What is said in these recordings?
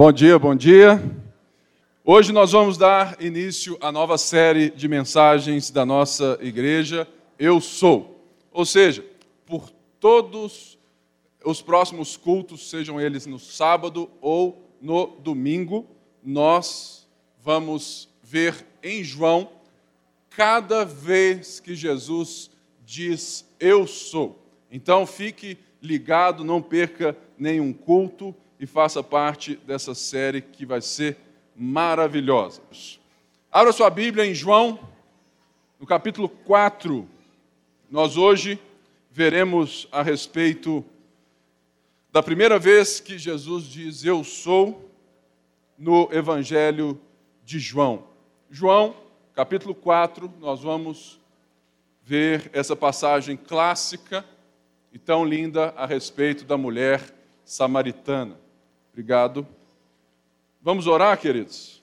Bom dia, bom dia. Hoje nós vamos dar início à nova série de mensagens da nossa igreja, Eu Sou. Ou seja, por todos os próximos cultos, sejam eles no sábado ou no domingo, nós vamos ver em João cada vez que Jesus diz Eu sou. Então fique ligado, não perca nenhum culto e faça parte dessa série que vai ser maravilhosa. Abra sua Bíblia em João, no capítulo 4. Nós hoje veremos a respeito da primeira vez que Jesus diz Eu sou no Evangelho de João. João, capítulo 4, nós vamos ver essa passagem clássica e tão linda a respeito da mulher samaritana. Obrigado. Vamos orar, queridos?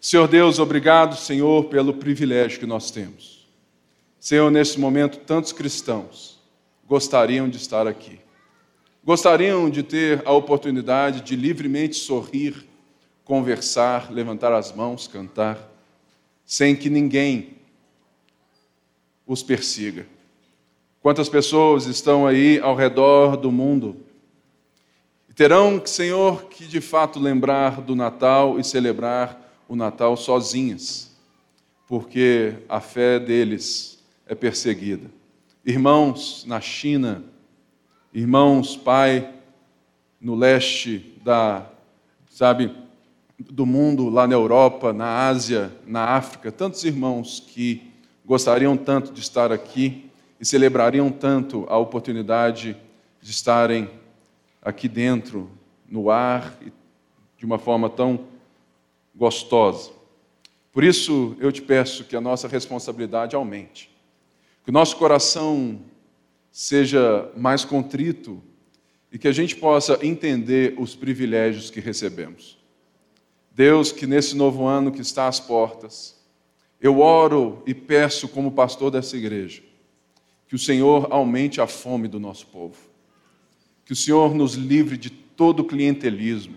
Senhor Deus, obrigado, Senhor, pelo privilégio que nós temos. Senhor, nesse momento, tantos cristãos gostariam de estar aqui. Gostariam de ter a oportunidade de livremente sorrir, conversar, levantar as mãos, cantar, sem que ninguém os persiga. Quantas pessoas estão aí ao redor do mundo Terão, Senhor, que de fato lembrar do Natal e celebrar o Natal sozinhas, porque a fé deles é perseguida. Irmãos na China, irmãos, Pai, no leste da, sabe, do mundo, lá na Europa, na Ásia, na África, tantos irmãos que gostariam tanto de estar aqui e celebrariam tanto a oportunidade de estarem aqui dentro, no ar, de uma forma tão gostosa. Por isso, eu te peço que a nossa responsabilidade aumente, que o nosso coração seja mais contrito e que a gente possa entender os privilégios que recebemos. Deus, que nesse novo ano que está às portas, eu oro e peço, como pastor dessa igreja, que o Senhor aumente a fome do nosso povo que o Senhor nos livre de todo clientelismo,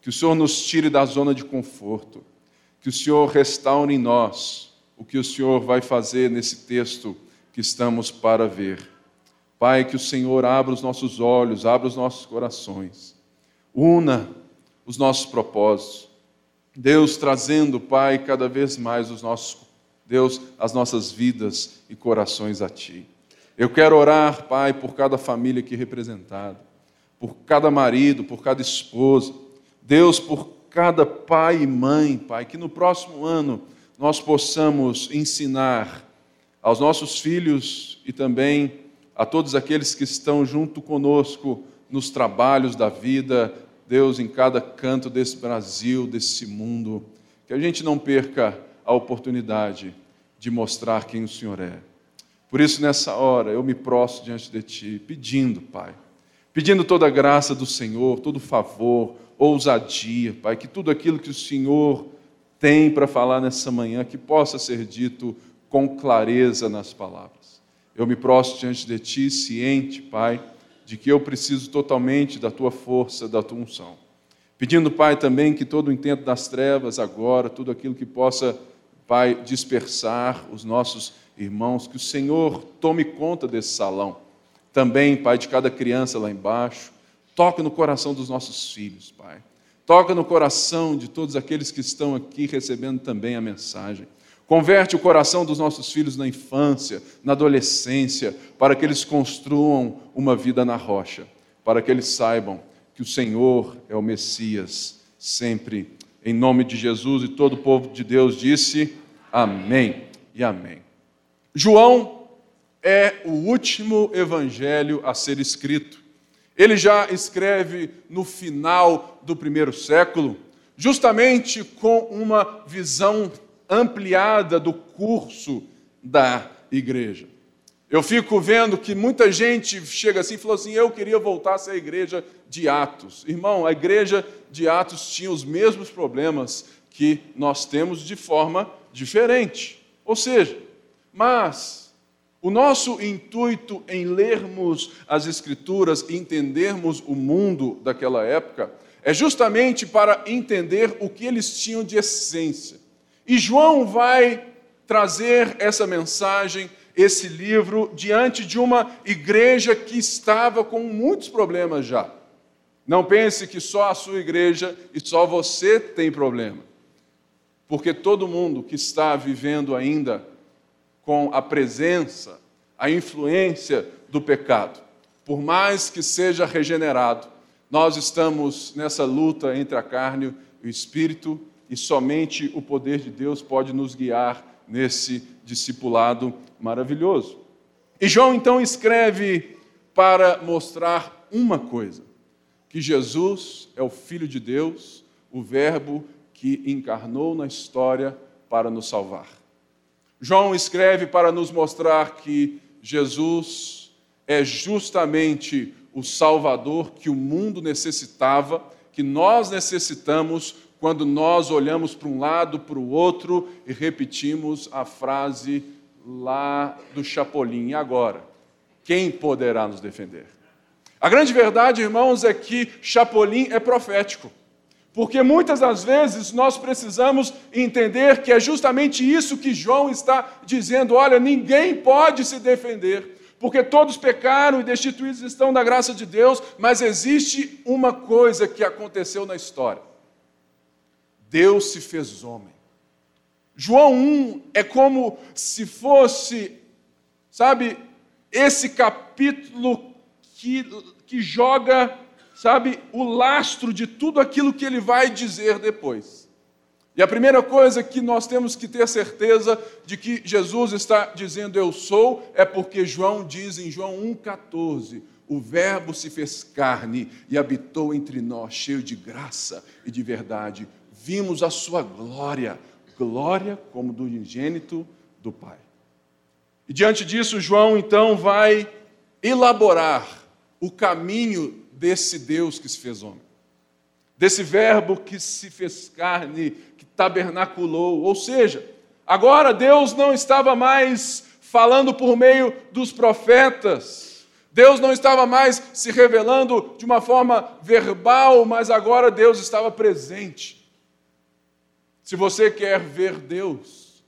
que o Senhor nos tire da zona de conforto, que o Senhor restaure em nós o que o Senhor vai fazer nesse texto que estamos para ver. Pai, que o Senhor abra os nossos olhos, abra os nossos corações, una os nossos propósitos. Deus trazendo, Pai, cada vez mais os nossos Deus, as nossas vidas e corações a Ti. Eu quero orar, Pai, por cada família aqui representada, por cada marido, por cada esposa. Deus, por cada pai e mãe, Pai, que no próximo ano nós possamos ensinar aos nossos filhos e também a todos aqueles que estão junto conosco nos trabalhos da vida, Deus, em cada canto desse Brasil, desse mundo, que a gente não perca a oportunidade de mostrar quem o Senhor é. Por isso, nessa hora, eu me prostro diante de Ti, pedindo, Pai, pedindo toda a graça do Senhor, todo favor, ousadia, Pai, que tudo aquilo que o Senhor tem para falar nessa manhã, que possa ser dito com clareza nas palavras. Eu me prostro diante de Ti, ciente, Pai, de que eu preciso totalmente da Tua força, da Tua unção. Pedindo, Pai, também que todo o intento das trevas agora, tudo aquilo que possa, Pai, dispersar os nossos irmãos, que o Senhor tome conta desse salão. Também, Pai, de cada criança lá embaixo. Toca no coração dos nossos filhos, Pai. Toca no coração de todos aqueles que estão aqui recebendo também a mensagem. Converte o coração dos nossos filhos na infância, na adolescência, para que eles construam uma vida na rocha, para que eles saibam que o Senhor é o Messias, sempre. Em nome de Jesus e todo o povo de Deus disse: Amém e Amém. João é o último evangelho a ser escrito. Ele já escreve no final do primeiro século, justamente com uma visão ampliada do curso da igreja. Eu fico vendo que muita gente chega assim e falou assim: eu queria voltar a ser a igreja de Atos. Irmão, a igreja de Atos tinha os mesmos problemas que nós temos de forma diferente. Ou seja, mas o nosso intuito em lermos as Escrituras e entendermos o mundo daquela época é justamente para entender o que eles tinham de essência. E João vai trazer essa mensagem, esse livro, diante de uma igreja que estava com muitos problemas já. Não pense que só a sua igreja e só você tem problema. Porque todo mundo que está vivendo ainda com a presença, a influência do pecado, por mais que seja regenerado, nós estamos nessa luta entre a carne e o espírito e somente o poder de Deus pode nos guiar nesse discipulado maravilhoso. E João então escreve para mostrar uma coisa: que Jesus é o Filho de Deus, o Verbo que encarnou na história para nos salvar. João escreve para nos mostrar que Jesus é justamente o Salvador que o mundo necessitava, que nós necessitamos quando nós olhamos para um lado, para o outro e repetimos a frase lá do Chapolin. E agora? Quem poderá nos defender? A grande verdade, irmãos, é que Chapolin é profético. Porque muitas das vezes nós precisamos entender que é justamente isso que João está dizendo: olha, ninguém pode se defender, porque todos pecaram e destituídos estão da graça de Deus, mas existe uma coisa que aconteceu na história Deus se fez homem. João 1 é como se fosse, sabe, esse capítulo que, que joga, sabe, o lastro de tudo aquilo que ele vai dizer depois. E a primeira coisa que nós temos que ter certeza de que Jesus está dizendo eu sou, é porque João diz em João 1,14: o Verbo se fez carne e habitou entre nós, cheio de graça e de verdade vimos a sua glória, glória como do ingênito do Pai. E diante disso, João então vai elaborar o caminho desse Deus que se fez homem, desse Verbo que se fez carne, que tabernaculou. Ou seja, agora Deus não estava mais falando por meio dos profetas, Deus não estava mais se revelando de uma forma verbal, mas agora Deus estava presente. Se você quer ver Deus,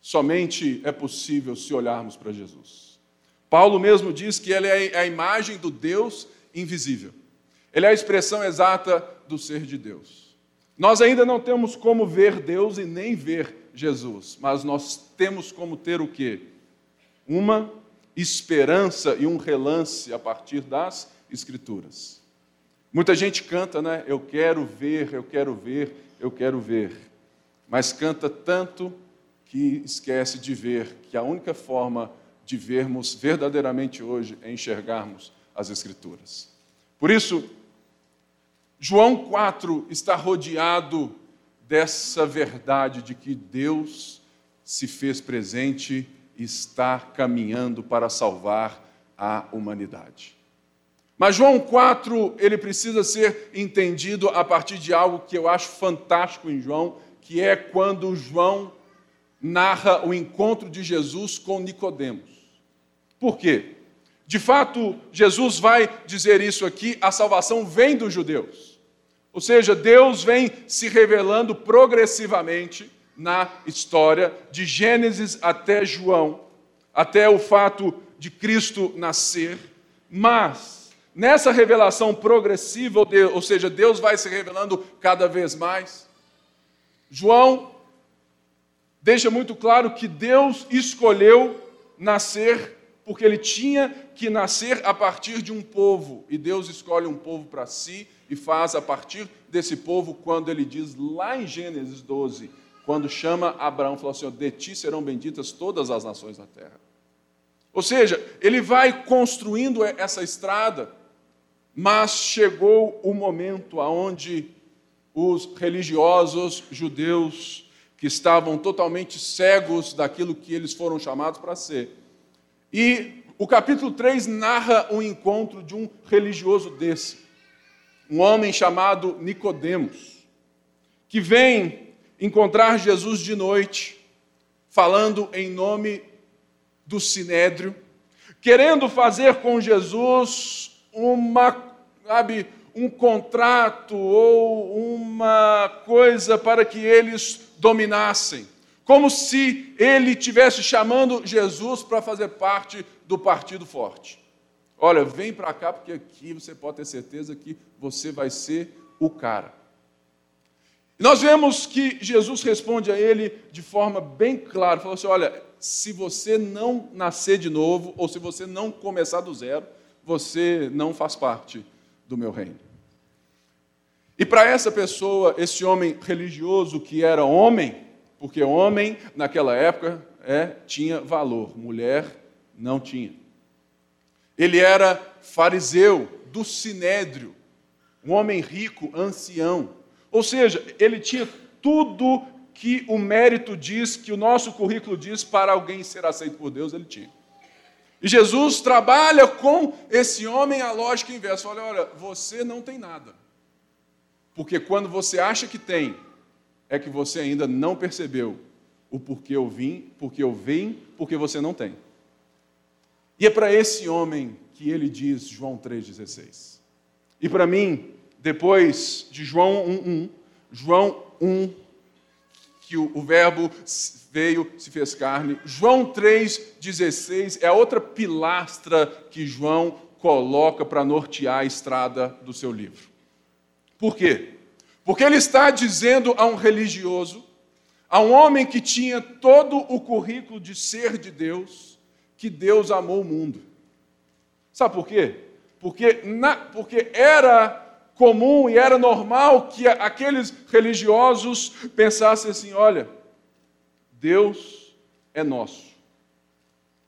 somente é possível se olharmos para Jesus. Paulo mesmo diz que ele é a imagem do Deus invisível. Ele é a expressão exata do ser de Deus. Nós ainda não temos como ver Deus e nem ver Jesus, mas nós temos como ter o quê? Uma esperança e um relance a partir das Escrituras. Muita gente canta, né? Eu quero ver, eu quero ver, eu quero ver. Mas canta tanto que esquece de ver que a única forma de vermos verdadeiramente hoje é enxergarmos as Escrituras. Por isso, João 4 está rodeado dessa verdade de que Deus se fez presente e está caminhando para salvar a humanidade. Mas João 4, ele precisa ser entendido a partir de algo que eu acho fantástico em João, que é quando João narra o encontro de Jesus com Nicodemos. Por quê? De fato, Jesus vai dizer isso aqui, a salvação vem dos judeus. Ou seja, Deus vem se revelando progressivamente na história, de Gênesis até João, até o fato de Cristo nascer, mas nessa revelação progressiva, ou seja, Deus vai se revelando cada vez mais. João deixa muito claro que Deus escolheu nascer porque ele tinha que nascer a partir de um povo, e Deus escolhe um povo para si e faz a partir desse povo quando ele diz lá em Gênesis 12, quando chama Abraão, falou assim: "De ti serão benditas todas as nações da terra". Ou seja, ele vai construindo essa estrada mas chegou o momento aonde os religiosos judeus que estavam totalmente cegos daquilo que eles foram chamados para ser. E o capítulo 3 narra o encontro de um religioso desse, um homem chamado Nicodemos, que vem encontrar Jesus de noite, falando em nome do sinédrio, querendo fazer com Jesus uma sabe, um contrato ou uma coisa para que eles dominassem. Como se ele tivesse chamando Jesus para fazer parte do partido forte. Olha, vem para cá porque aqui você pode ter certeza que você vai ser o cara. Nós vemos que Jesus responde a ele de forma bem clara, falou assim: "Olha, se você não nascer de novo ou se você não começar do zero, você não faz parte do meu reino". E para essa pessoa, esse homem religioso que era homem, porque homem naquela época é, tinha valor, mulher não tinha. Ele era fariseu do sinédrio, um homem rico, ancião. Ou seja, ele tinha tudo que o mérito diz, que o nosso currículo diz para alguém ser aceito por Deus, ele tinha. E Jesus trabalha com esse homem a lógica inversa. Olha, olha, você não tem nada. Porque quando você acha que tem, é que você ainda não percebeu o porquê eu vim, porque eu vim, porque você não tem. E é para esse homem que ele diz João 3,16. E para mim, depois de João 1,1, João 1, que o, o verbo veio, se fez carne, João 3,16 é a outra pilastra que João coloca para nortear a estrada do seu livro. Por quê? Porque ele está dizendo a um religioso, a um homem que tinha todo o currículo de ser de Deus, que Deus amou o mundo. Sabe por quê? Porque, na, porque era comum e era normal que aqueles religiosos pensassem assim: olha, Deus é nosso.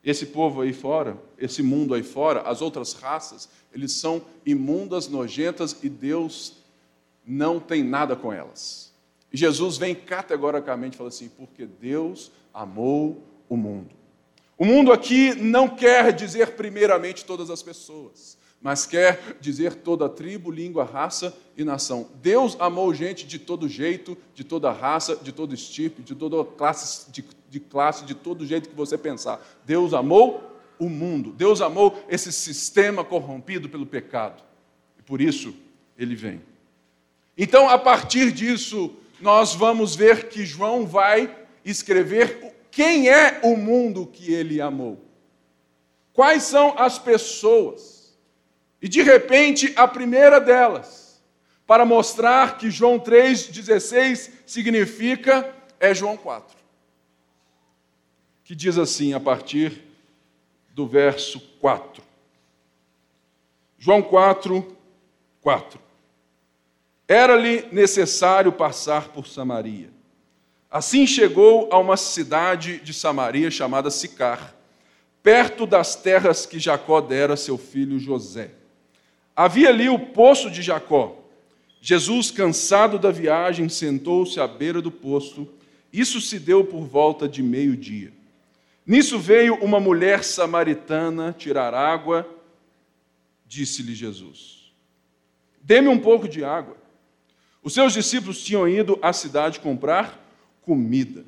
Esse povo aí fora, esse mundo aí fora, as outras raças, eles são imundas, nojentas e Deus não tem nada com elas. Jesus vem categoricamente e fala assim: porque Deus amou o mundo. O mundo aqui não quer dizer primeiramente todas as pessoas, mas quer dizer toda tribo, língua, raça e nação. Deus amou gente de todo jeito, de toda raça, de todo estirpe, de toda classe, de, de classe, de todo jeito que você pensar. Deus amou o mundo. Deus amou esse sistema corrompido pelo pecado. E por isso ele vem. Então, a partir disso, nós vamos ver que João vai escrever quem é o mundo que ele amou? Quais são as pessoas? E de repente, a primeira delas, para mostrar que João 3,16 significa, é João 4. Que diz assim, a partir do verso 4. João 4, 4. Era-lhe necessário passar por Samaria. Assim chegou a uma cidade de Samaria chamada Sicar, perto das terras que Jacó dera a seu filho José. Havia ali o poço de Jacó. Jesus, cansado da viagem, sentou-se à beira do poço. Isso se deu por volta de meio-dia. Nisso veio uma mulher samaritana tirar água. Disse-lhe Jesus: Dê-me um pouco de água. Os seus discípulos tinham ido à cidade comprar comida.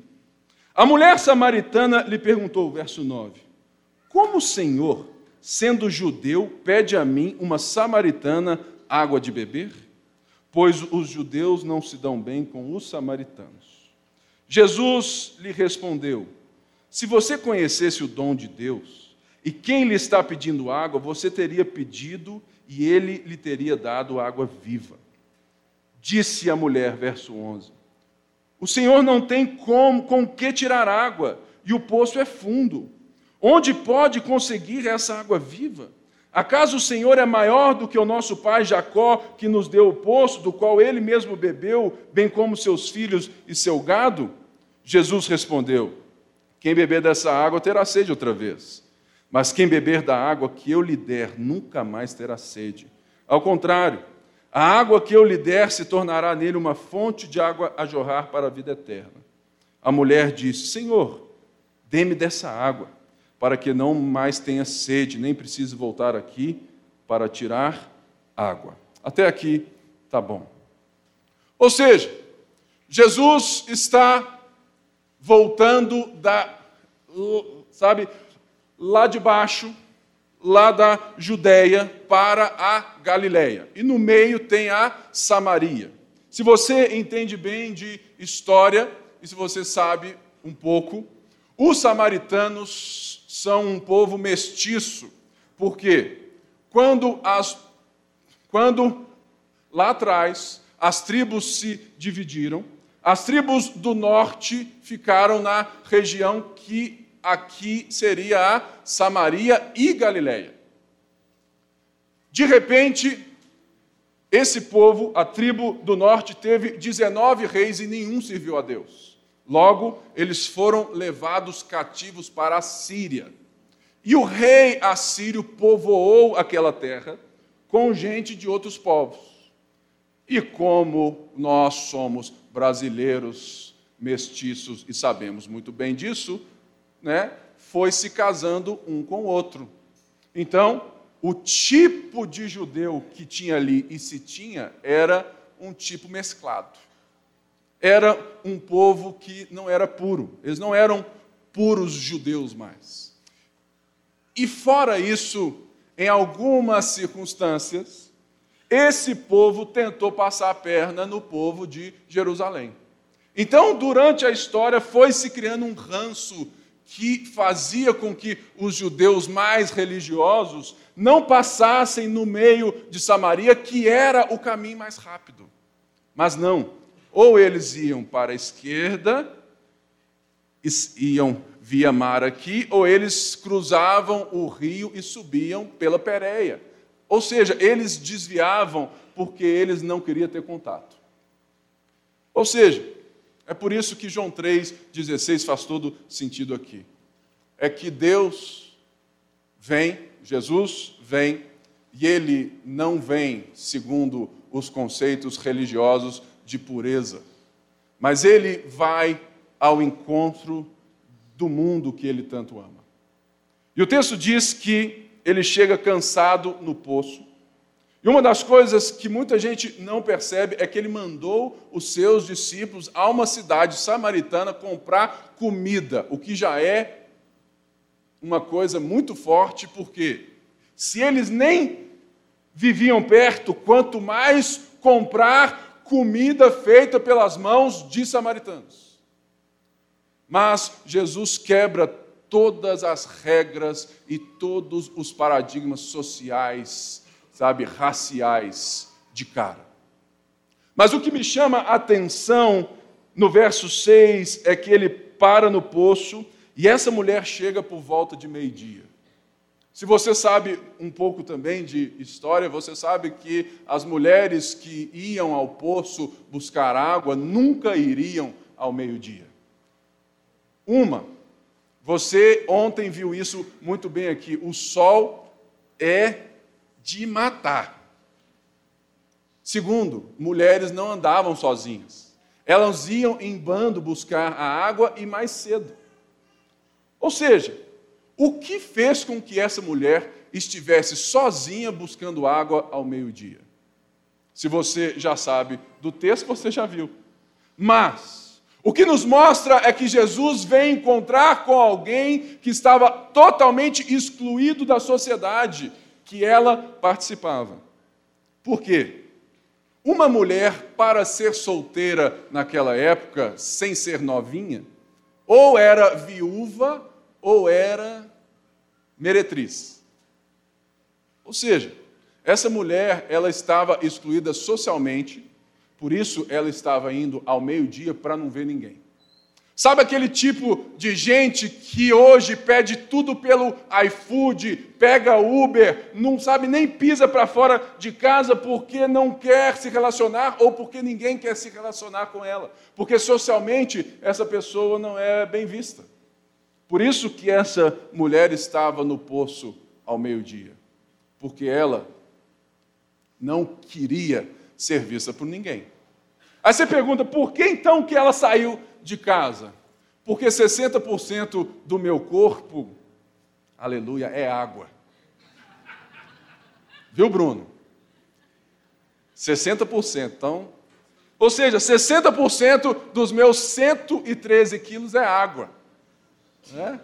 A mulher samaritana lhe perguntou, verso 9: Como o Senhor, sendo judeu, pede a mim, uma samaritana, água de beber? Pois os judeus não se dão bem com os samaritanos. Jesus lhe respondeu: Se você conhecesse o dom de Deus, e quem lhe está pedindo água, você teria pedido e ele lhe teria dado água viva. Disse a mulher, verso 11: o Senhor não tem como, com que tirar água, e o poço é fundo. Onde pode conseguir essa água viva? Acaso o Senhor é maior do que o nosso pai Jacó, que nos deu o poço, do qual ele mesmo bebeu, bem como seus filhos e seu gado? Jesus respondeu: Quem beber dessa água terá sede outra vez. Mas quem beber da água que eu lhe der nunca mais terá sede. Ao contrário, a água que eu lhe der se tornará nele uma fonte de água a jorrar para a vida eterna. A mulher disse: Senhor, dê-me dessa água, para que não mais tenha sede, nem precise voltar aqui para tirar água. Até aqui tá bom. Ou seja, Jesus está voltando da, sabe, lá de baixo, lá da Judéia para a Galiléia. E no meio tem a Samaria. Se você entende bem de história e se você sabe um pouco, os samaritanos são um povo mestiço. Por quê? Quando, as, quando lá atrás as tribos se dividiram, as tribos do norte ficaram na região que aqui seria a Samaria e Galiléia. De repente, esse povo, a tribo do norte, teve 19 reis e nenhum serviu a Deus. Logo, eles foram levados cativos para a Síria. E o rei assírio povoou aquela terra com gente de outros povos. E como nós somos brasileiros mestiços e sabemos muito bem disso, né, foi se casando um com o outro. Então, o tipo de judeu que tinha ali e se tinha era um tipo mesclado. Era um povo que não era puro, eles não eram puros judeus mais. E fora isso, em algumas circunstâncias, esse povo tentou passar a perna no povo de Jerusalém. Então, durante a história, foi se criando um ranço que fazia com que os judeus mais religiosos não passassem no meio de Samaria, que era o caminho mais rápido. Mas não, ou eles iam para a esquerda, iam via mar aqui, ou eles cruzavam o rio e subiam pela Pérea. Ou seja, eles desviavam porque eles não queriam ter contato. Ou seja, é por isso que João 3,16 faz todo sentido aqui. É que Deus vem, Jesus vem, e ele não vem segundo os conceitos religiosos de pureza, mas ele vai ao encontro do mundo que ele tanto ama. E o texto diz que ele chega cansado no poço, e uma das coisas que muita gente não percebe é que ele mandou os seus discípulos a uma cidade samaritana comprar comida, o que já é uma coisa muito forte, porque se eles nem viviam perto, quanto mais comprar comida feita pelas mãos de samaritanos. Mas Jesus quebra todas as regras e todos os paradigmas sociais sabe, raciais de cara. Mas o que me chama a atenção no verso 6 é que ele para no poço e essa mulher chega por volta de meio-dia. Se você sabe um pouco também de história, você sabe que as mulheres que iam ao poço buscar água nunca iriam ao meio-dia. Uma, você ontem viu isso muito bem aqui, o sol é de matar. Segundo, mulheres não andavam sozinhas. Elas iam em bando buscar a água e mais cedo. Ou seja, o que fez com que essa mulher estivesse sozinha buscando água ao meio-dia? Se você já sabe do texto, você já viu. Mas, o que nos mostra é que Jesus vem encontrar com alguém que estava totalmente excluído da sociedade, que ela participava. Por quê? Uma mulher, para ser solteira naquela época, sem ser novinha, ou era viúva ou era meretriz. Ou seja, essa mulher, ela estava excluída socialmente, por isso ela estava indo ao meio-dia para não ver ninguém. Sabe aquele tipo de gente que hoje pede tudo pelo iFood, pega Uber, não sabe nem pisa para fora de casa porque não quer se relacionar ou porque ninguém quer se relacionar com ela, porque socialmente essa pessoa não é bem vista. Por isso que essa mulher estava no poço ao meio-dia, porque ela não queria ser vista por ninguém. Aí você pergunta, por que então que ela saiu de casa? Porque 60% do meu corpo, aleluia, é água. Viu, Bruno? 60%. Então, ou seja, 60% dos meus 113 quilos é água. Né?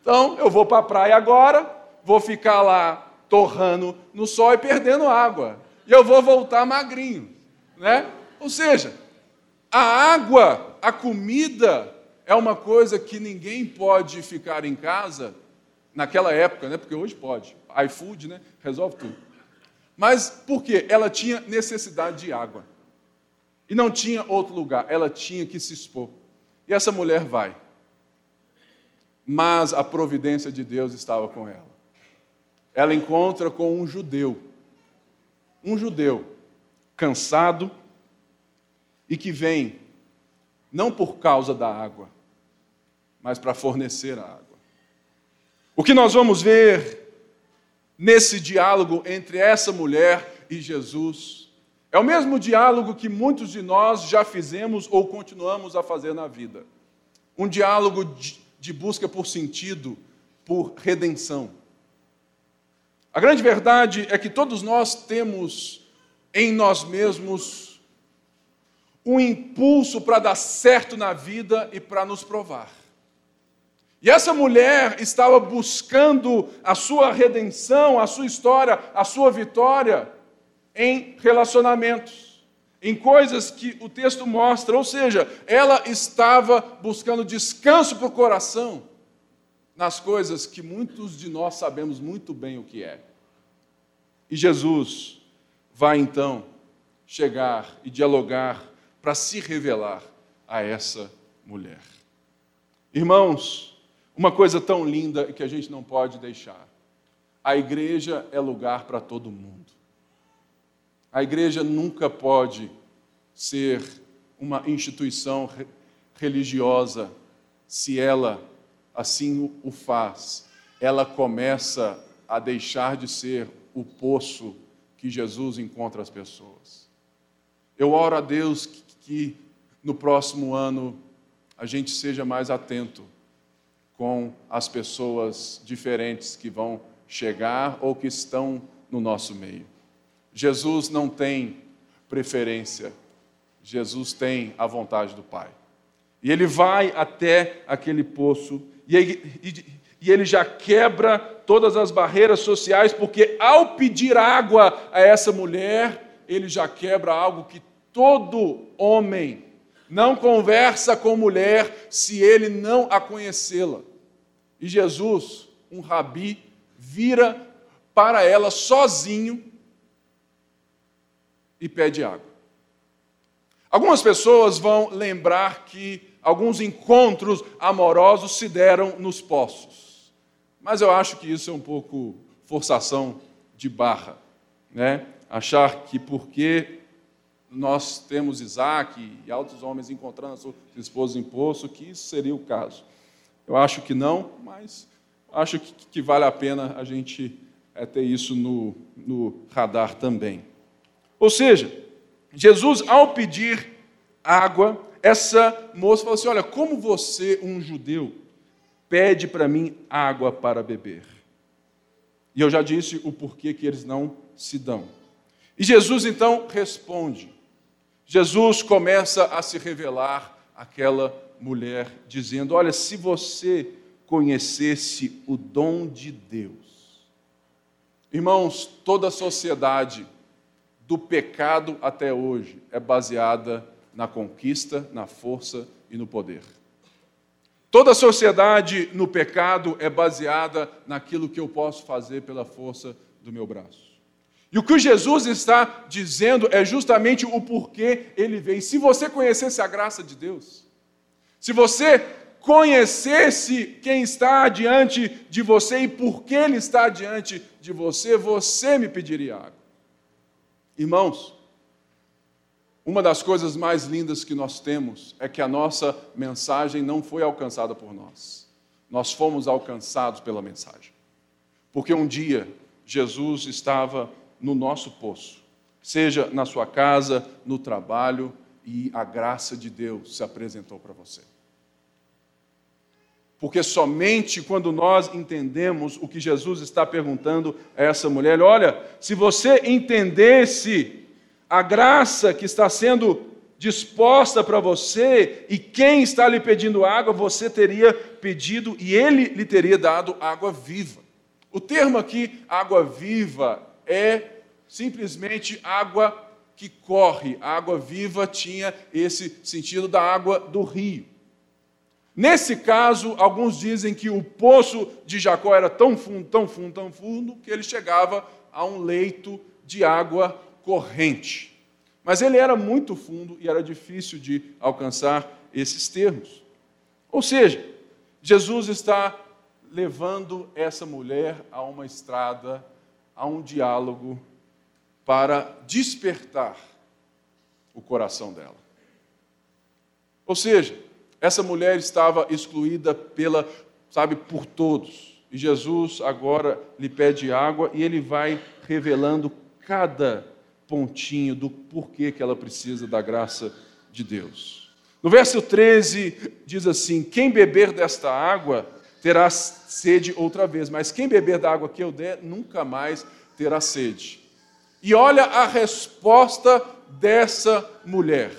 Então, eu vou para a praia agora, vou ficar lá torrando no sol e perdendo água. E eu vou voltar magrinho, né? Ou seja, a água, a comida é uma coisa que ninguém pode ficar em casa naquela época, né? Porque hoje pode. iFood, né? Resolve tudo. Mas por quê? Ela tinha necessidade de água. E não tinha outro lugar, ela tinha que se expor. E essa mulher vai. Mas a providência de Deus estava com ela. Ela encontra com um judeu. Um judeu cansado e que vem não por causa da água, mas para fornecer a água. O que nós vamos ver nesse diálogo entre essa mulher e Jesus é o mesmo diálogo que muitos de nós já fizemos ou continuamos a fazer na vida. Um diálogo de busca por sentido, por redenção. A grande verdade é que todos nós temos em nós mesmos um impulso para dar certo na vida e para nos provar. E essa mulher estava buscando a sua redenção, a sua história, a sua vitória em relacionamentos, em coisas que o texto mostra, ou seja, ela estava buscando descanso para o coração nas coisas que muitos de nós sabemos muito bem o que é. E Jesus vai então chegar e dialogar para se revelar a essa mulher. Irmãos, uma coisa tão linda que a gente não pode deixar. A igreja é lugar para todo mundo. A igreja nunca pode ser uma instituição religiosa se ela assim o faz. Ela começa a deixar de ser o poço que Jesus encontra as pessoas. Eu oro a Deus que, no próximo ano a gente seja mais atento com as pessoas diferentes que vão chegar ou que estão no nosso meio. Jesus não tem preferência, Jesus tem a vontade do Pai. E ele vai até aquele poço e, e, e ele já quebra todas as barreiras sociais, porque ao pedir água a essa mulher, ele já quebra algo que todo homem não conversa com mulher se ele não a conhecê-la. E Jesus, um rabi, vira para ela sozinho e pede água. Algumas pessoas vão lembrar que alguns encontros amorosos se deram nos poços. Mas eu acho que isso é um pouco forçação de barra, né? Achar que porque nós temos Isaac e altos homens encontrando a sua esposa em poço, que isso seria o caso. Eu acho que não, mas acho que, que vale a pena a gente é, ter isso no, no radar também. Ou seja, Jesus, ao pedir água, essa moça falou assim: Olha, como você, um judeu, pede para mim água para beber? E eu já disse o porquê que eles não se dão. E Jesus então responde. Jesus começa a se revelar àquela mulher, dizendo: Olha, se você conhecesse o dom de Deus. Irmãos, toda a sociedade do pecado até hoje é baseada na conquista, na força e no poder. Toda a sociedade no pecado é baseada naquilo que eu posso fazer pela força do meu braço. E o que Jesus está dizendo é justamente o porquê ele veio. Se você conhecesse a graça de Deus, se você conhecesse quem está diante de você e por que ele está diante de você, você me pediria água. Irmãos, uma das coisas mais lindas que nós temos é que a nossa mensagem não foi alcançada por nós. Nós fomos alcançados pela mensagem. Porque um dia Jesus estava no nosso poço, seja na sua casa, no trabalho, e a graça de Deus se apresentou para você. Porque somente quando nós entendemos o que Jesus está perguntando a essa mulher, olha, se você entendesse a graça que está sendo disposta para você e quem está lhe pedindo água, você teria pedido e ele lhe teria dado água viva. O termo aqui, água viva, é simplesmente água que corre. A água viva tinha esse sentido da água do rio. Nesse caso, alguns dizem que o poço de Jacó era tão fundo, tão fundo, tão fundo, que ele chegava a um leito de água corrente. Mas ele era muito fundo e era difícil de alcançar esses termos. Ou seja, Jesus está levando essa mulher a uma estrada, a um diálogo, para despertar o coração dela. Ou seja, essa mulher estava excluída pela, sabe, por todos. E Jesus agora lhe pede água e ele vai revelando cada pontinho do porquê que ela precisa da graça de Deus. No verso 13 diz assim: Quem beber desta água terá sede outra vez, mas quem beber da água que eu der nunca mais terá sede. E olha a resposta dessa mulher: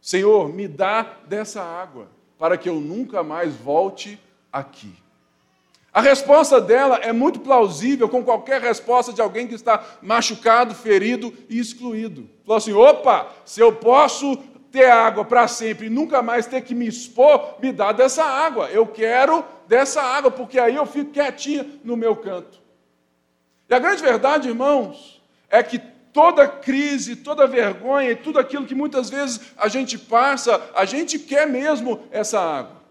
Senhor, me dá dessa água, para que eu nunca mais volte aqui. A resposta dela é muito plausível com qualquer resposta de alguém que está machucado, ferido e excluído. Falou assim: opa, se eu posso ter água para sempre e nunca mais ter que me expor, me dá dessa água. Eu quero dessa água, porque aí eu fico quietinha no meu canto. E a grande verdade, irmãos, é que toda crise, toda vergonha e tudo aquilo que muitas vezes a gente passa, a gente quer mesmo essa água.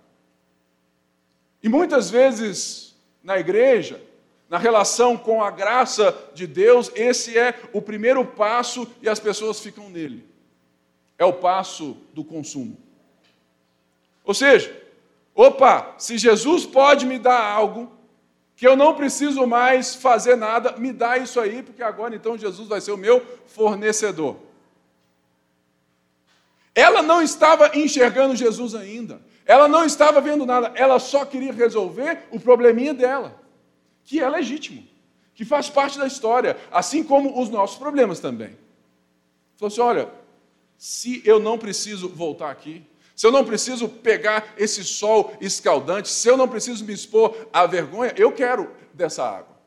E muitas vezes na igreja, na relação com a graça de Deus, esse é o primeiro passo e as pessoas ficam nele. É o passo do consumo. Ou seja, opa, se Jesus pode me dar algo, que eu não preciso mais fazer nada, me dá isso aí, porque agora então Jesus vai ser o meu fornecedor. Ela não estava enxergando Jesus ainda. Ela não estava vendo nada, ela só queria resolver o probleminha dela, que é legítimo, que faz parte da história, assim como os nossos problemas também. Falou assim: olha, se eu não preciso voltar aqui, se eu não preciso pegar esse sol escaldante, se eu não preciso me expor à vergonha, eu quero dessa água.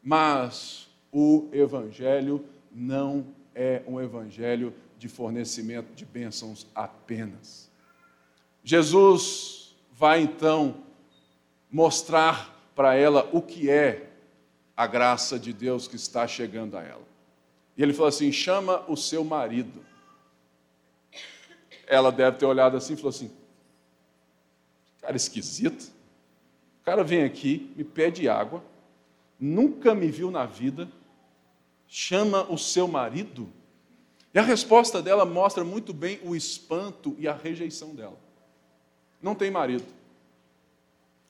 Mas o Evangelho não é um evangelho de fornecimento de bênçãos apenas. Jesus vai então mostrar para ela o que é a graça de Deus que está chegando a ela. E ele falou assim: chama o seu marido. Ela deve ter olhado assim e falou assim: cara esquisito. O cara vem aqui, me pede água, nunca me viu na vida, chama o seu marido. E a resposta dela mostra muito bem o espanto e a rejeição dela não tem marido.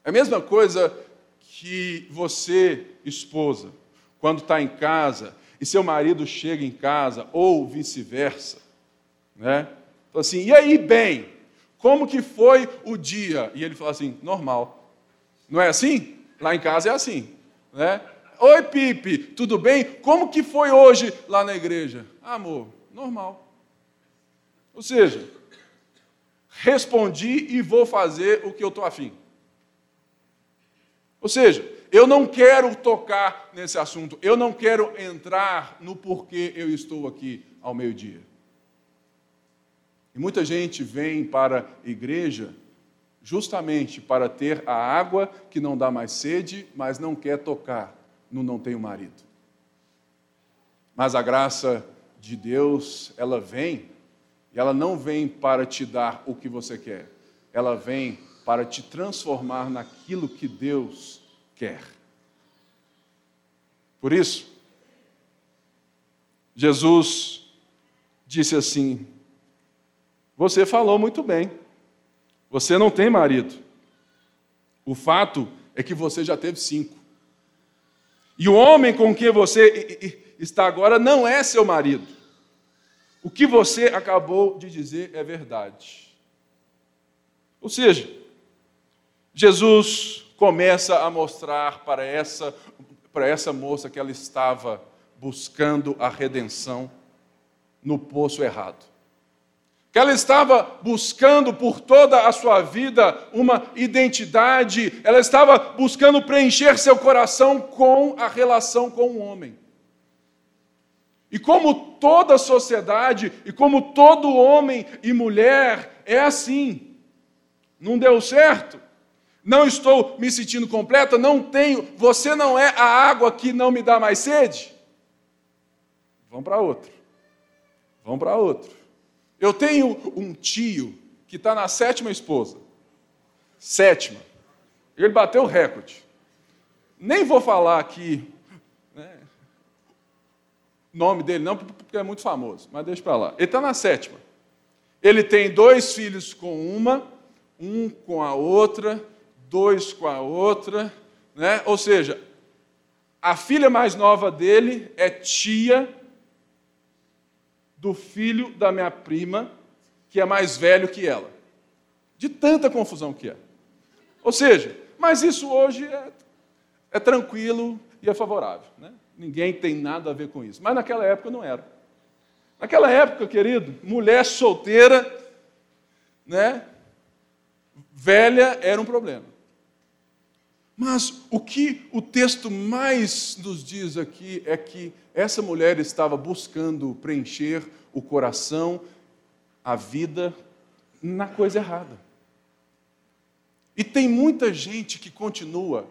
É a mesma coisa que você, esposa, quando está em casa e seu marido chega em casa, ou vice-versa, né? Fala assim, e aí, bem, como que foi o dia? E ele fala assim, normal. Não é assim? Lá em casa é assim, né? Oi, Pipe, tudo bem? Como que foi hoje lá na igreja? Amor, normal. Ou seja, respondi e vou fazer o que eu estou afim. Ou seja, eu não quero tocar nesse assunto, eu não quero entrar no porquê eu estou aqui ao meio-dia. E muita gente vem para a igreja justamente para ter a água que não dá mais sede, mas não quer tocar no não tenho marido. Mas a graça de Deus, ela vem e ela não vem para te dar o que você quer, ela vem para te transformar naquilo que Deus quer. Por isso, Jesus disse assim: Você falou muito bem, você não tem marido. O fato é que você já teve cinco. E o homem com quem você está agora não é seu marido. O que você acabou de dizer é verdade. Ou seja, Jesus começa a mostrar para essa, para essa moça que ela estava buscando a redenção no poço errado. Ela estava buscando por toda a sua vida uma identidade, ela estava buscando preencher seu coração com a relação com o homem. E como toda sociedade, e como todo homem e mulher, é assim. Não deu certo? Não estou me sentindo completa? Não tenho. Você não é a água que não me dá mais sede? Vamos para outro. Vamos para outro. Eu tenho um tio que está na sétima esposa. Sétima. Ele bateu o recorde. Nem vou falar aqui né, nome dele, não, porque é muito famoso, mas deixa para lá. Ele está na sétima. Ele tem dois filhos com uma, um com a outra, dois com a outra, né? Ou seja, a filha mais nova dele é tia do filho da minha prima, que é mais velho que ela. De tanta confusão que é. Ou seja, mas isso hoje é, é tranquilo e é favorável. Né? Ninguém tem nada a ver com isso. Mas naquela época não era. Naquela época, querido, mulher solteira, né, velha era um problema. Mas o que o texto mais nos diz aqui é que essa mulher estava buscando preencher o coração, a vida, na coisa errada. E tem muita gente que continua,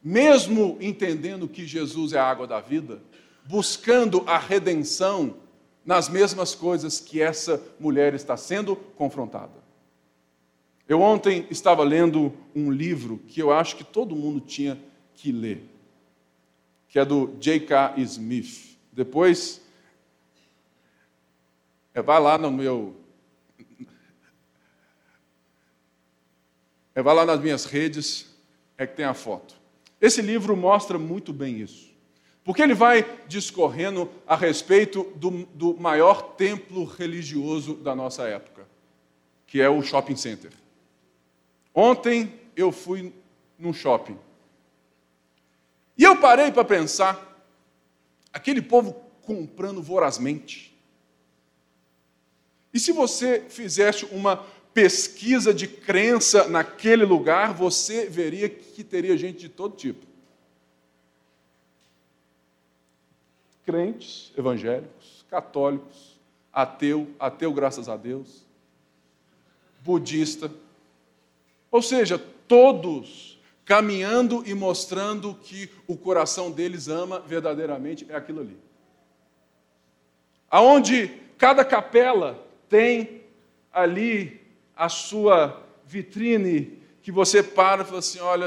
mesmo entendendo que Jesus é a água da vida, buscando a redenção nas mesmas coisas que essa mulher está sendo confrontada. Eu ontem estava lendo um livro que eu acho que todo mundo tinha que ler, que é do J.K. Smith. Depois, é, vai lá no meu. É, vai lá nas minhas redes, é que tem a foto. Esse livro mostra muito bem isso. Porque ele vai discorrendo a respeito do, do maior templo religioso da nossa época, que é o shopping center. Ontem eu fui num shopping. E eu parei para pensar, aquele povo comprando vorazmente. E se você fizesse uma pesquisa de crença naquele lugar, você veria que teria gente de todo tipo. Crentes, evangélicos, católicos, ateu, ateu graças a Deus, budista, ou seja, todos caminhando e mostrando que o coração deles ama verdadeiramente é aquilo ali. Aonde cada capela tem ali a sua vitrine que você para e fala assim: olha,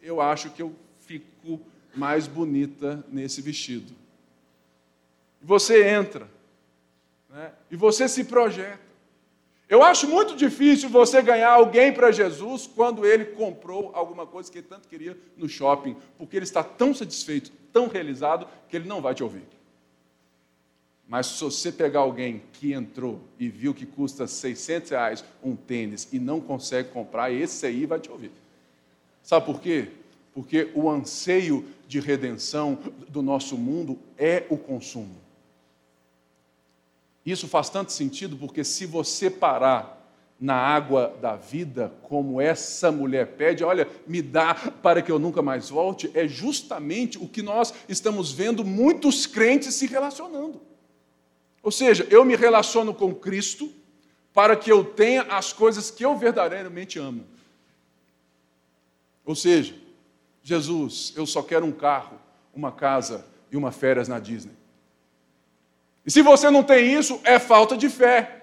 eu acho que eu fico mais bonita nesse vestido. Você entra, né? e você se projeta. Eu acho muito difícil você ganhar alguém para Jesus quando ele comprou alguma coisa que ele tanto queria no shopping, porque ele está tão satisfeito, tão realizado, que ele não vai te ouvir. Mas se você pegar alguém que entrou e viu que custa 600 reais um tênis e não consegue comprar, esse aí vai te ouvir. Sabe por quê? Porque o anseio de redenção do nosso mundo é o consumo. Isso faz tanto sentido porque se você parar na água da vida, como essa mulher pede, olha, me dá para que eu nunca mais volte, é justamente o que nós estamos vendo muitos crentes se relacionando. Ou seja, eu me relaciono com Cristo para que eu tenha as coisas que eu verdadeiramente amo. Ou seja, Jesus, eu só quero um carro, uma casa e uma férias na Disney. E se você não tem isso, é falta de fé.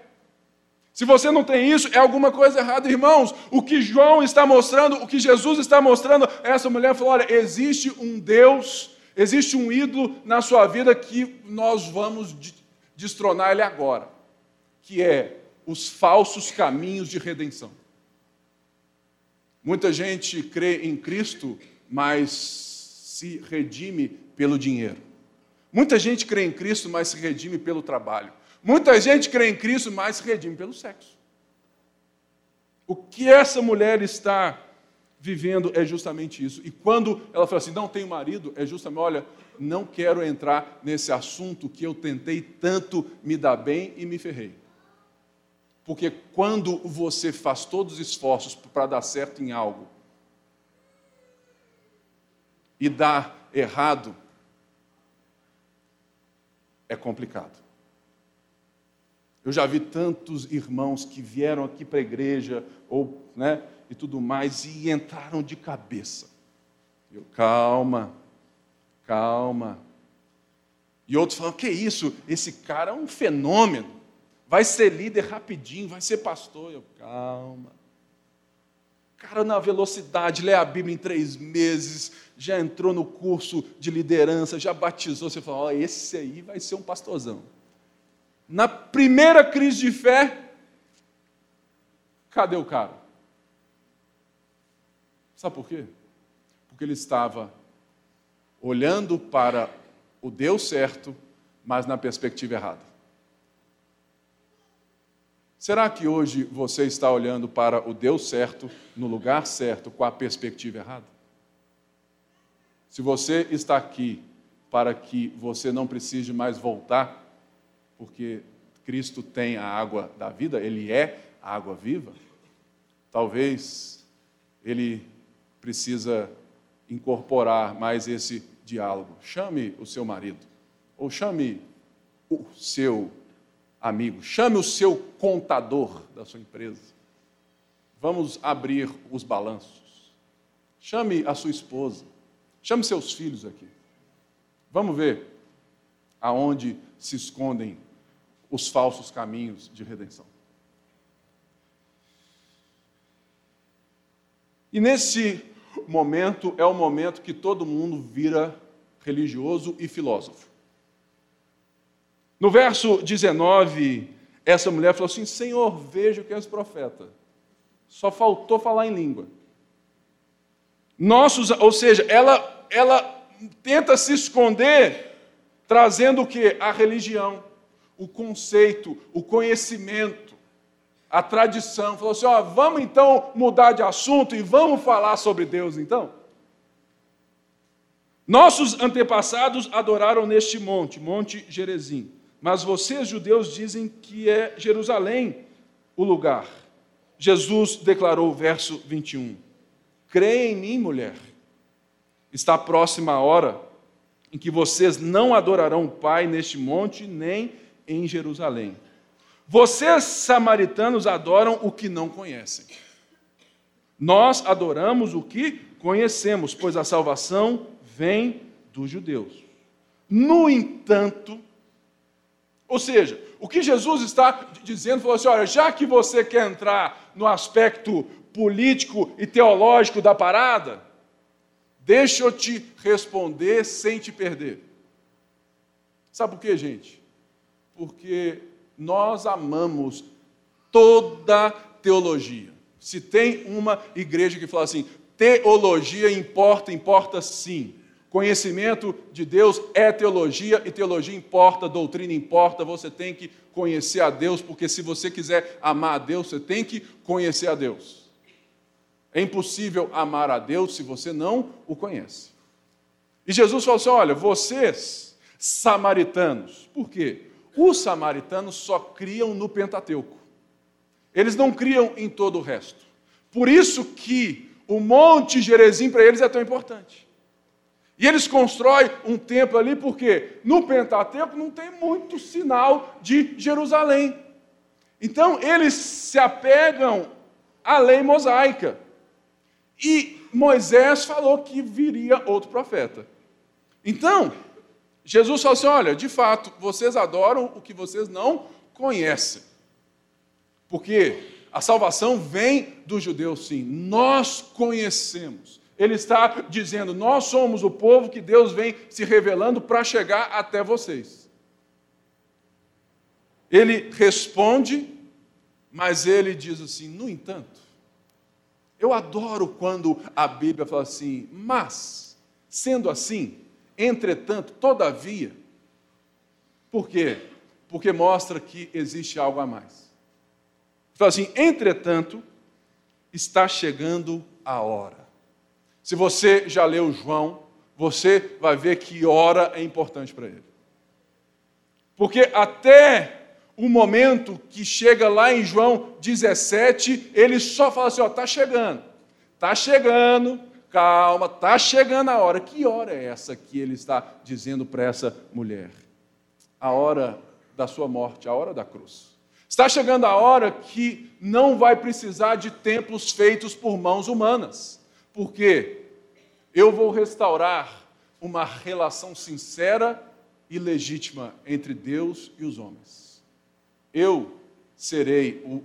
Se você não tem isso, é alguma coisa errada, irmãos. O que João está mostrando, o que Jesus está mostrando, essa mulher falou: olha, existe um Deus, existe um ídolo na sua vida que nós vamos destronar ele agora, que é os falsos caminhos de redenção. Muita gente crê em Cristo, mas se redime pelo dinheiro. Muita gente crê em Cristo, mas se redime pelo trabalho. Muita gente crê em Cristo, mas se redime pelo sexo. O que essa mulher está vivendo é justamente isso. E quando ela fala assim, não tenho marido, é justamente, olha, não quero entrar nesse assunto que eu tentei tanto me dar bem e me ferrei. Porque quando você faz todos os esforços para dar certo em algo e dá errado, é complicado. Eu já vi tantos irmãos que vieram aqui para a igreja ou, né, e tudo mais e entraram de cabeça. Eu, calma, calma. E outros falam: que isso? Esse cara é um fenômeno. Vai ser líder rapidinho, vai ser pastor. Eu, calma. Cara, na velocidade, lê a Bíblia em três meses, já entrou no curso de liderança, já batizou. Você fala: ó, esse aí vai ser um pastorzão. Na primeira crise de fé, cadê o cara? Sabe por quê? Porque ele estava olhando para o Deus certo, mas na perspectiva errada. Será que hoje você está olhando para o Deus certo, no lugar certo, com a perspectiva errada? Se você está aqui para que você não precise mais voltar, porque Cristo tem a água da vida, Ele é a água viva, talvez Ele precisa incorporar mais esse diálogo. Chame o seu marido, ou chame o seu amigo, chame o seu contador da sua empresa. Vamos abrir os balanços. Chame a sua esposa, chame seus filhos aqui. Vamos ver aonde se escondem os falsos caminhos de redenção. E nesse momento é o momento que todo mundo vira religioso e filósofo. No verso 19, essa mulher falou assim: Senhor, veja que és profeta. Só faltou falar em língua. Nossos, ou seja, ela, ela tenta se esconder, trazendo o que? A religião, o conceito, o conhecimento a tradição, falou assim: ó, vamos então mudar de assunto e vamos falar sobre Deus então? Nossos antepassados adoraram neste monte, Monte Gerezim, mas vocês, judeus, dizem que é Jerusalém o lugar. Jesus declarou, verso 21, creia em mim, mulher, está próxima a hora em que vocês não adorarão o Pai neste monte, nem em Jerusalém. Vocês, samaritanos, adoram o que não conhecem. Nós adoramos o que conhecemos, pois a salvação vem dos judeus. No entanto, ou seja, o que Jesus está dizendo, falou assim: olha, já que você quer entrar no aspecto político e teológico da parada, deixa eu te responder sem te perder. Sabe por quê, gente? Porque nós amamos toda teologia. Se tem uma igreja que fala assim, teologia importa, importa sim. Conhecimento de Deus é teologia e teologia importa, doutrina importa. Você tem que conhecer a Deus, porque se você quiser amar a Deus, você tem que conhecer a Deus. É impossível amar a Deus se você não o conhece. E Jesus falou assim: olha, vocês, samaritanos, por quê? Os samaritanos só criam no Pentateuco. Eles não criam em todo o resto. Por isso que o Monte Gerezim para eles é tão importante. E eles constroem um templo ali porque no Pentateuco não tem muito sinal de Jerusalém. Então eles se apegam à lei mosaica. E Moisés falou que viria outro profeta. Então, Jesus falou assim: olha, de fato, vocês adoram o que vocês não conhecem. Porque a salvação vem dos judeus, sim. Nós conhecemos. Ele está dizendo: nós somos o povo que Deus vem se revelando para chegar até vocês. Ele responde, mas ele diz assim: no entanto, eu adoro quando a Bíblia fala assim, mas, sendo assim, Entretanto, todavia, por quê? Porque mostra que existe algo a mais. Fala assim: entretanto, está chegando a hora. Se você já leu João, você vai ver que hora é importante para ele. Porque até o momento que chega lá em João 17, ele só fala assim: ó, tá chegando, tá chegando, calma, tá chegando a hora. Que hora é essa que ele está dizendo para essa mulher? A hora da sua morte, a hora da cruz. Está chegando a hora que não vai precisar de templos feitos por mãos humanas. Por quê? Eu vou restaurar uma relação sincera e legítima entre Deus e os homens. Eu serei o,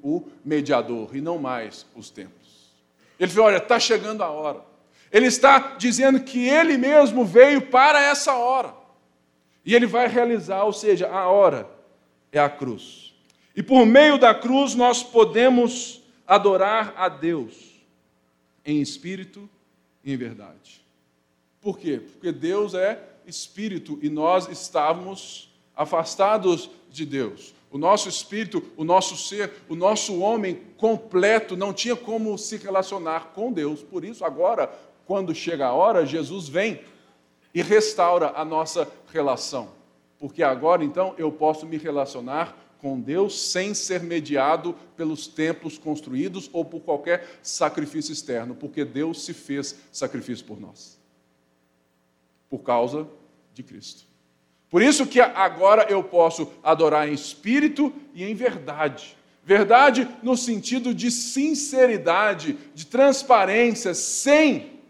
o mediador e não mais os templos. Ele falou: olha, está chegando a hora. Ele está dizendo que ele mesmo veio para essa hora. E ele vai realizar, ou seja, a hora é a cruz. E por meio da cruz nós podemos adorar a Deus em espírito em verdade. Por quê? Porque Deus é espírito e nós estávamos afastados de Deus. O nosso espírito, o nosso ser, o nosso homem completo não tinha como se relacionar com Deus. Por isso, agora, quando chega a hora, Jesus vem e restaura a nossa relação. Porque agora, então, eu posso me relacionar com Deus sem ser mediado pelos templos construídos ou por qualquer sacrifício externo, porque Deus se fez sacrifício por nós. Por causa de Cristo. Por isso que agora eu posso adorar em espírito e em verdade. Verdade no sentido de sinceridade, de transparência, sem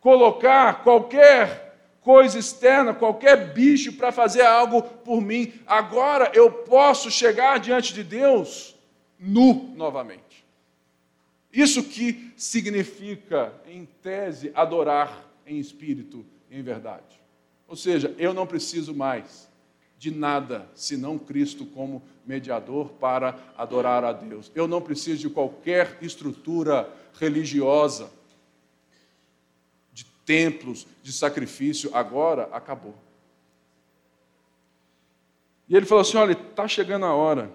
colocar qualquer coisa externa, qualquer bicho para fazer algo por mim. Agora eu posso chegar diante de Deus nu novamente. Isso que significa, em tese, adorar em espírito e em verdade. Ou seja, eu não preciso mais de nada senão Cristo como mediador para adorar a Deus. Eu não preciso de qualquer estrutura religiosa, templos, de sacrifício. Agora acabou. E ele falou assim: olha, está chegando a hora.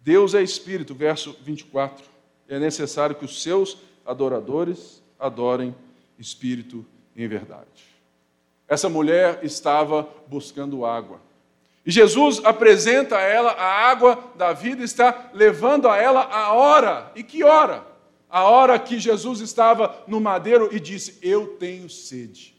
Deus é Espírito, verso 24. É necessário que os seus adoradores adorem Espírito em verdade. Essa mulher estava buscando água. E Jesus apresenta a ela a água da vida, está levando a ela a hora. E que hora? A hora que Jesus estava no madeiro e disse: Eu tenho sede.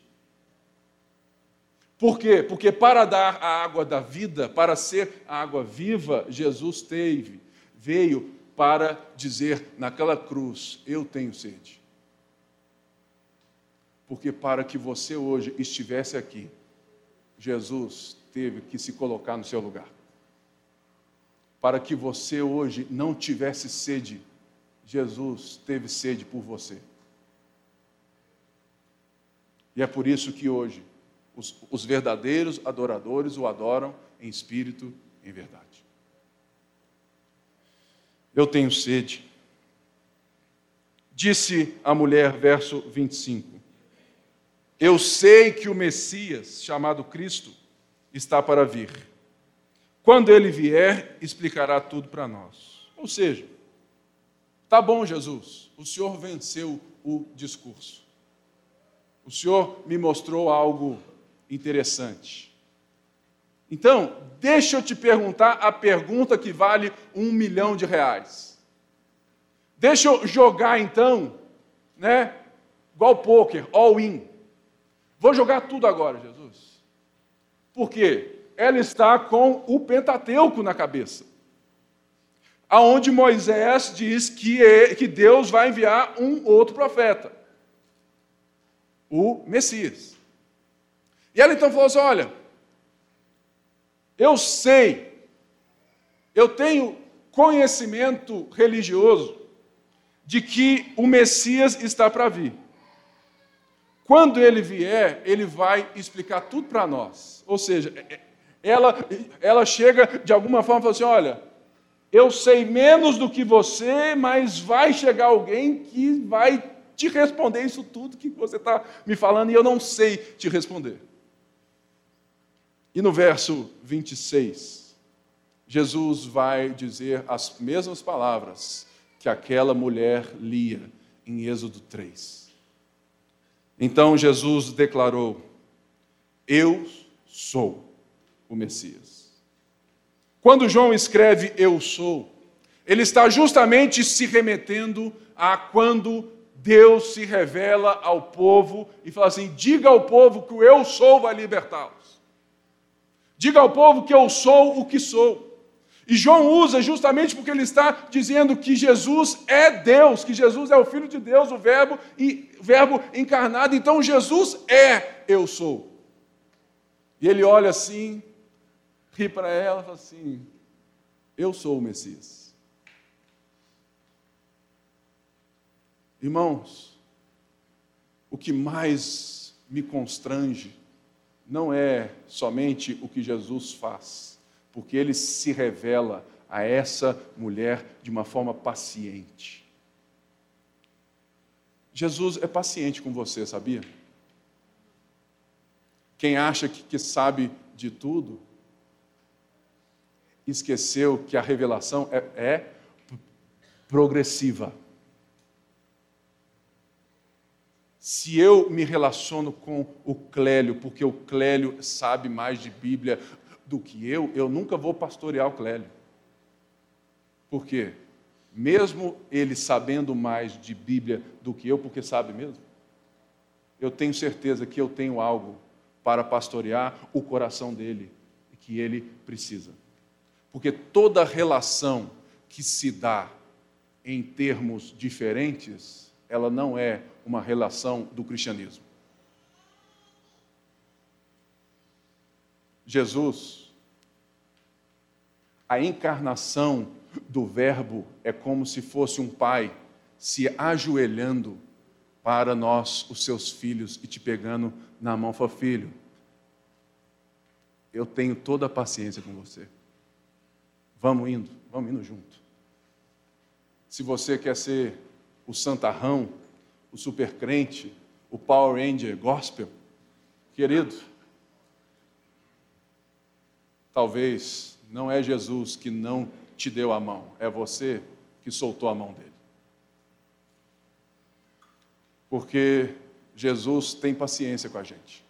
Por quê? Porque para dar a água da vida, para ser a água viva, Jesus teve, veio para dizer naquela cruz: Eu tenho sede porque para que você hoje estivesse aqui, Jesus teve que se colocar no seu lugar. Para que você hoje não tivesse sede, Jesus teve sede por você. E é por isso que hoje os, os verdadeiros adoradores o adoram em espírito e em verdade. Eu tenho sede. Disse a mulher, verso 25: eu sei que o Messias, chamado Cristo, está para vir. Quando ele vier, explicará tudo para nós. Ou seja, tá bom, Jesus, o Senhor venceu o discurso. O Senhor me mostrou algo interessante. Então, deixa eu te perguntar a pergunta que vale um milhão de reais. Deixa eu jogar então, né? Igual poker, all in. Vou jogar tudo agora, Jesus. Por quê? Ela está com o Pentateuco na cabeça. Aonde Moisés diz que, é, que Deus vai enviar um outro profeta, o Messias. E ela então falou assim: olha, eu sei, eu tenho conhecimento religioso de que o Messias está para vir. Quando ele vier, ele vai explicar tudo para nós. Ou seja, é, é, ela, ela chega de alguma forma e fala assim: olha, eu sei menos do que você, mas vai chegar alguém que vai te responder isso tudo que você está me falando e eu não sei te responder. E no verso 26, Jesus vai dizer as mesmas palavras que aquela mulher lia em Êxodo 3. Então Jesus declarou: Eu sou o Messias. Quando João escreve eu sou, ele está justamente se remetendo a quando Deus se revela ao povo e fala assim: diga ao povo que o eu sou vai libertá-los. Diga ao povo que eu sou o que sou. E João usa justamente porque ele está dizendo que Jesus é Deus, que Jesus é o Filho de Deus, o Verbo e Verbo encarnado. Então Jesus é eu sou. E ele olha assim, ri para ela e fala assim: Eu sou o Messias. Irmãos, o que mais me constrange não é somente o que Jesus faz, porque ele se revela a essa mulher de uma forma paciente. Jesus é paciente com você, sabia? Quem acha que, que sabe de tudo, esqueceu que a revelação é, é progressiva. Se eu me relaciono com o Clélio, porque o Clélio sabe mais de Bíblia do que eu, eu nunca vou pastorear o Clélio. Por quê? Mesmo ele sabendo mais de Bíblia do que eu, porque sabe mesmo, eu tenho certeza que eu tenho algo para pastorear o coração dele, que ele precisa. Porque toda relação que se dá em termos diferentes, ela não é uma relação do cristianismo. Jesus, a encarnação do Verbo é como se fosse um pai se ajoelhando para nós, os seus filhos, e te pegando na mão, falou: Filho, eu tenho toda a paciência com você. Vamos indo, vamos indo junto. Se você quer ser o santarrão, o supercrente, o Power Ranger gospel, querido, talvez não é Jesus que não te deu a mão, é você que soltou a mão dele. Porque Jesus tem paciência com a gente.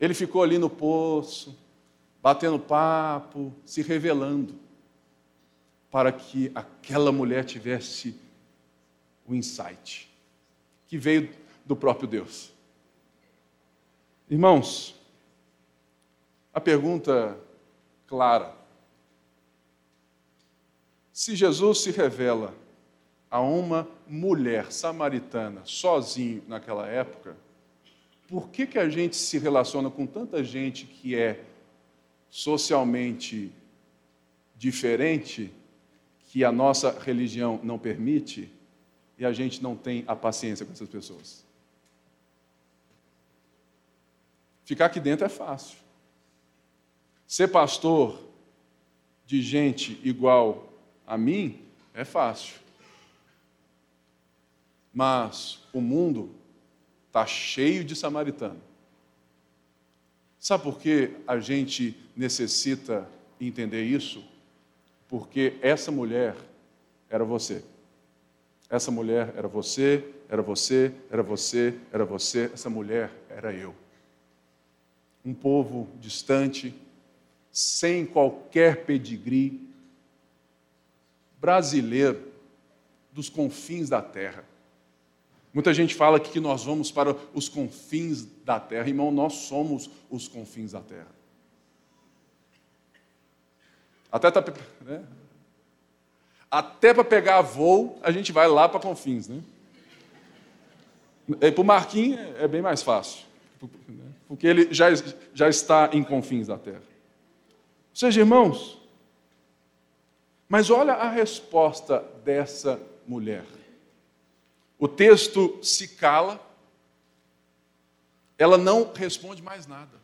Ele ficou ali no poço, batendo papo, se revelando, para que aquela mulher tivesse o insight que veio do próprio Deus. Irmãos, a pergunta clara: se Jesus se revela a uma mulher samaritana sozinho naquela época, por que, que a gente se relaciona com tanta gente que é socialmente diferente, que a nossa religião não permite, e a gente não tem a paciência com essas pessoas? Ficar aqui dentro é fácil. Ser pastor de gente igual a mim é fácil. Mas o mundo está cheio de samaritano. Sabe por que a gente necessita entender isso? Porque essa mulher era você. Essa mulher era você, era você, era você, era você, essa mulher era eu. Um povo distante, sem qualquer pedigree, brasileiro, dos confins da terra. Muita gente fala que nós vamos para os confins da terra. Irmão, nós somos os confins da terra. Até tá, né? Até para pegar voo, a gente vai lá para confins, né? Para o Marquinhos é bem mais fácil, porque ele já, já está em confins da terra. Ou seja, irmãos, mas olha a resposta dessa mulher. O texto se cala, ela não responde mais nada.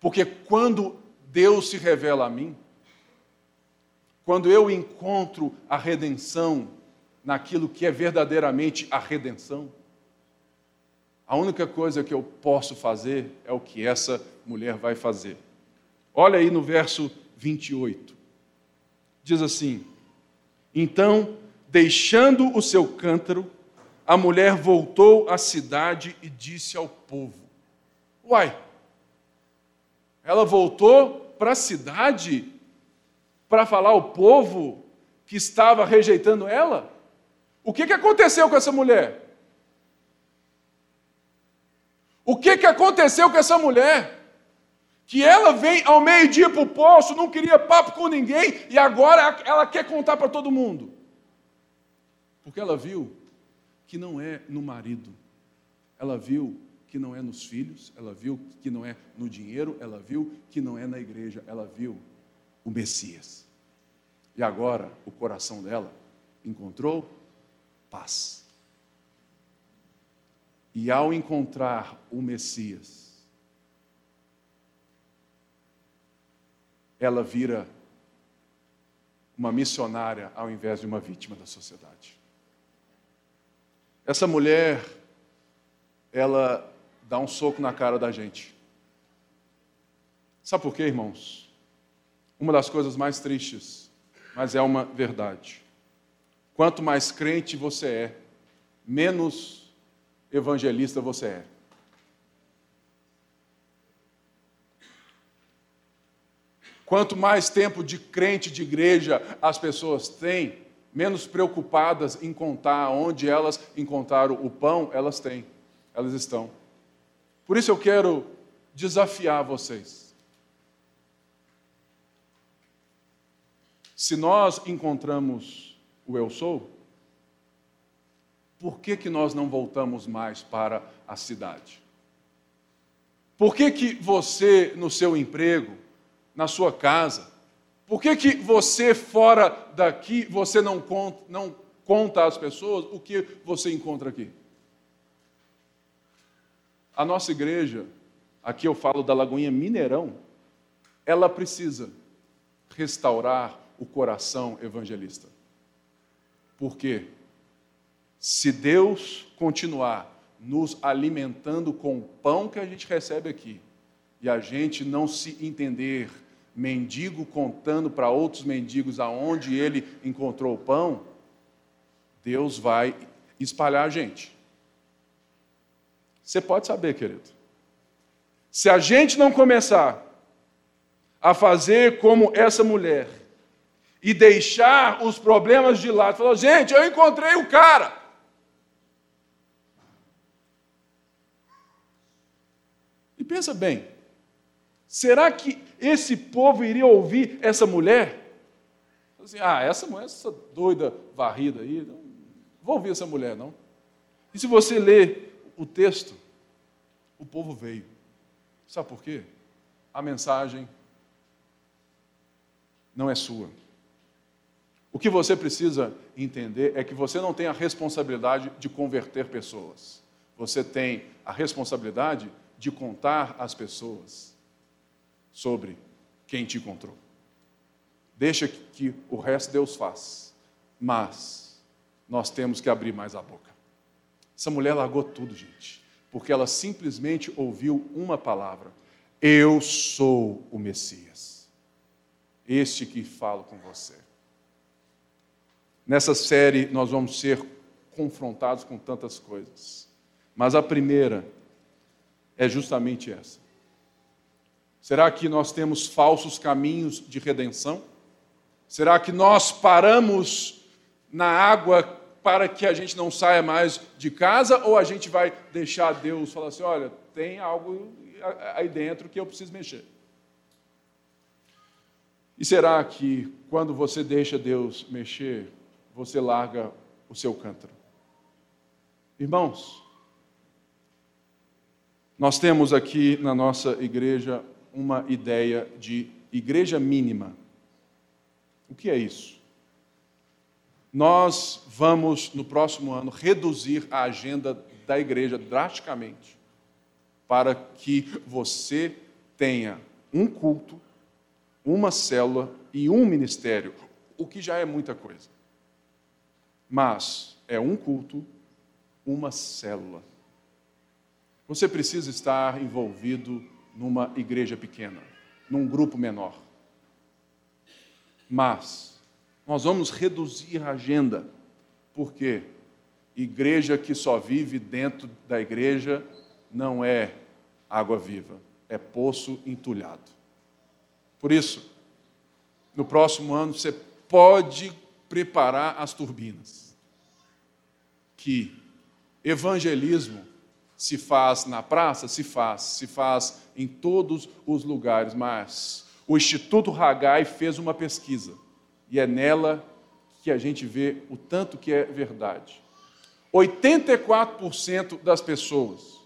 Porque quando Deus se revela a mim, quando eu encontro a redenção naquilo que é verdadeiramente a redenção, a única coisa que eu posso fazer é o que essa mulher vai fazer. Olha aí no verso 28. Diz assim: Então Deixando o seu cântaro, a mulher voltou à cidade e disse ao povo: Uai, ela voltou para a cidade para falar ao povo que estava rejeitando ela? O que, que aconteceu com essa mulher? O que, que aconteceu com essa mulher? Que ela vem ao meio-dia para o poço, não queria papo com ninguém e agora ela quer contar para todo mundo. Porque ela viu que não é no marido, ela viu que não é nos filhos, ela viu que não é no dinheiro, ela viu que não é na igreja, ela viu o Messias. E agora o coração dela encontrou paz. E ao encontrar o Messias, ela vira uma missionária ao invés de uma vítima da sociedade. Essa mulher, ela dá um soco na cara da gente. Sabe por quê, irmãos? Uma das coisas mais tristes, mas é uma verdade. Quanto mais crente você é, menos evangelista você é. Quanto mais tempo de crente de igreja as pessoas têm, menos preocupadas em contar onde elas encontraram o pão, elas têm, elas estão. Por isso eu quero desafiar vocês. Se nós encontramos o eu sou, por que, que nós não voltamos mais para a cidade? Por que, que você, no seu emprego, na sua casa, por que, que você fora daqui, você não conta, não conta às pessoas o que você encontra aqui? A nossa igreja, aqui eu falo da Lagoinha Mineirão, ela precisa restaurar o coração evangelista. Por quê? Se Deus continuar nos alimentando com o pão que a gente recebe aqui, e a gente não se entender mendigo contando para outros mendigos aonde ele encontrou o pão, Deus vai espalhar a gente. Você pode saber, querido. Se a gente não começar a fazer como essa mulher e deixar os problemas de lado, falar, gente, eu encontrei o cara. E pensa bem, será que esse povo iria ouvir essa mulher? Assim, ah, essa mulher, essa doida varrida aí, não vou ouvir essa mulher, não. E se você ler o texto, o povo veio. Sabe por quê? A mensagem não é sua. O que você precisa entender é que você não tem a responsabilidade de converter pessoas. Você tem a responsabilidade de contar às pessoas sobre quem te encontrou. Deixa que o resto Deus faz, mas nós temos que abrir mais a boca. Essa mulher largou tudo, gente, porque ela simplesmente ouviu uma palavra: Eu sou o Messias, este que falo com você. Nessa série nós vamos ser confrontados com tantas coisas, mas a primeira é justamente essa. Será que nós temos falsos caminhos de redenção? Será que nós paramos na água para que a gente não saia mais de casa ou a gente vai deixar Deus falar assim: olha, tem algo aí dentro que eu preciso mexer? E será que quando você deixa Deus mexer, você larga o seu cântaro? Irmãos, nós temos aqui na nossa igreja uma ideia de igreja mínima. O que é isso? Nós vamos, no próximo ano, reduzir a agenda da igreja drasticamente, para que você tenha um culto, uma célula e um ministério, o que já é muita coisa. Mas é um culto, uma célula. Você precisa estar envolvido numa igreja pequena, num grupo menor. Mas nós vamos reduzir a agenda, porque igreja que só vive dentro da igreja não é água viva, é poço entulhado. Por isso, no próximo ano você pode preparar as turbinas. Que evangelismo se faz na praça? Se faz. Se faz em todos os lugares. Mas o Instituto Hagai fez uma pesquisa. E é nela que a gente vê o tanto que é verdade. 84% das pessoas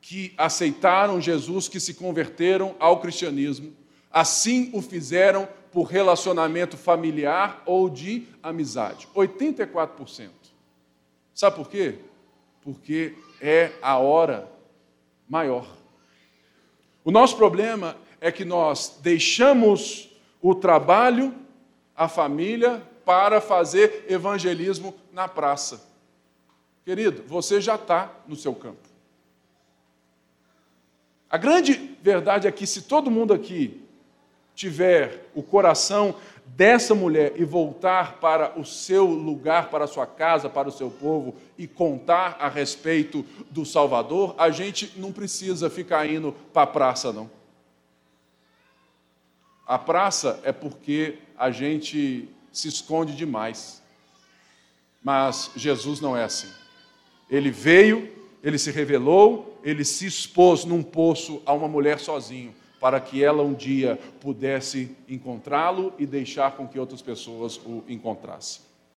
que aceitaram Jesus, que se converteram ao cristianismo, assim o fizeram por relacionamento familiar ou de amizade. 84%. Sabe por quê? Porque é a hora maior. O nosso problema é que nós deixamos o trabalho, a família, para fazer evangelismo na praça. Querido, você já está no seu campo. A grande verdade é que se todo mundo aqui tiver o coração dessa mulher e voltar para o seu lugar, para a sua casa, para o seu povo e contar a respeito do Salvador, a gente não precisa ficar indo para a praça, não. A praça é porque a gente se esconde demais. Mas Jesus não é assim. Ele veio, ele se revelou, ele se expôs num poço a uma mulher sozinho para que ela um dia pudesse encontrá-lo e deixar com que outras pessoas o encontrassem.